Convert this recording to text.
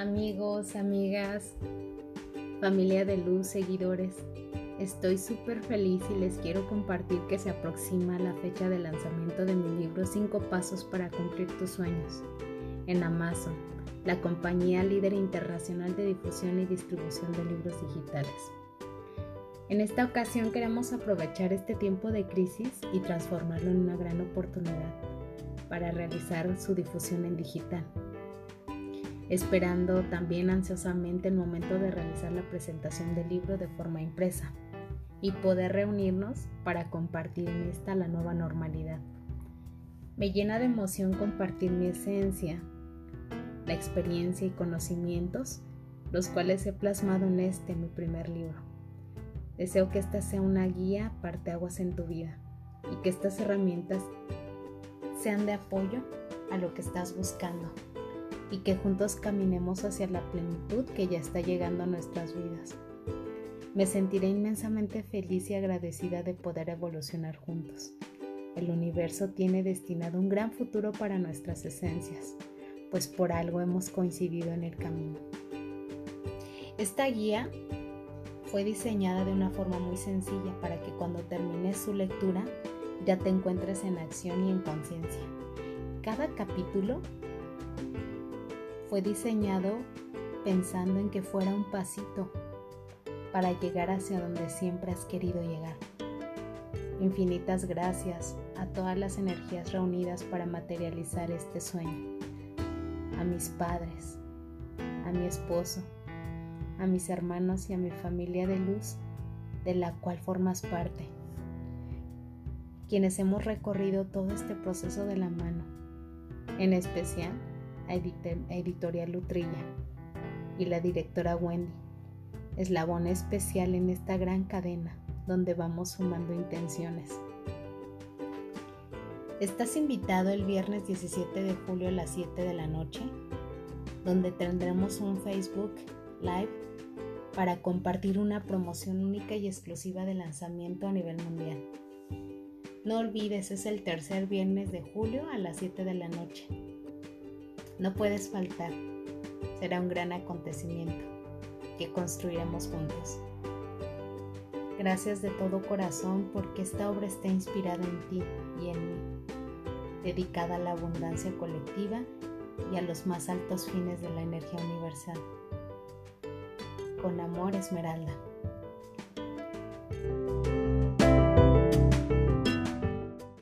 amigos, amigas, familia de luz, seguidores. Estoy súper feliz y les quiero compartir que se aproxima la fecha de lanzamiento de mi libro 5 Pasos para Cumplir tus Sueños en Amazon, la compañía líder internacional de difusión y distribución de libros digitales. En esta ocasión queremos aprovechar este tiempo de crisis y transformarlo en una gran oportunidad para realizar su difusión en digital esperando también ansiosamente el momento de realizar la presentación del libro de forma impresa y poder reunirnos para compartir en esta la nueva normalidad. Me llena de emoción compartir mi esencia, la experiencia y conocimientos, los cuales he plasmado en este mi primer libro. Deseo que esta sea una guía parteaguas en tu vida y que estas herramientas sean de apoyo a lo que estás buscando y que juntos caminemos hacia la plenitud que ya está llegando a nuestras vidas. Me sentiré inmensamente feliz y agradecida de poder evolucionar juntos. El universo tiene destinado un gran futuro para nuestras esencias, pues por algo hemos coincidido en el camino. Esta guía fue diseñada de una forma muy sencilla para que cuando termines su lectura ya te encuentres en acción y en conciencia. Cada capítulo fue diseñado pensando en que fuera un pasito para llegar hacia donde siempre has querido llegar. Infinitas gracias a todas las energías reunidas para materializar este sueño. A mis padres, a mi esposo, a mis hermanos y a mi familia de luz, de la cual formas parte. Quienes hemos recorrido todo este proceso de la mano, en especial Editorial Lutrilla y la directora Wendy, eslabón especial en esta gran cadena donde vamos sumando intenciones. Estás invitado el viernes 17 de julio a las 7 de la noche, donde tendremos un Facebook Live para compartir una promoción única y exclusiva de lanzamiento a nivel mundial. No olvides, es el tercer viernes de julio a las 7 de la noche. No puedes faltar. Será un gran acontecimiento que construiremos juntos. Gracias de todo corazón porque esta obra está inspirada en ti y en mí, dedicada a la abundancia colectiva y a los más altos fines de la energía universal. Con amor, Esmeralda.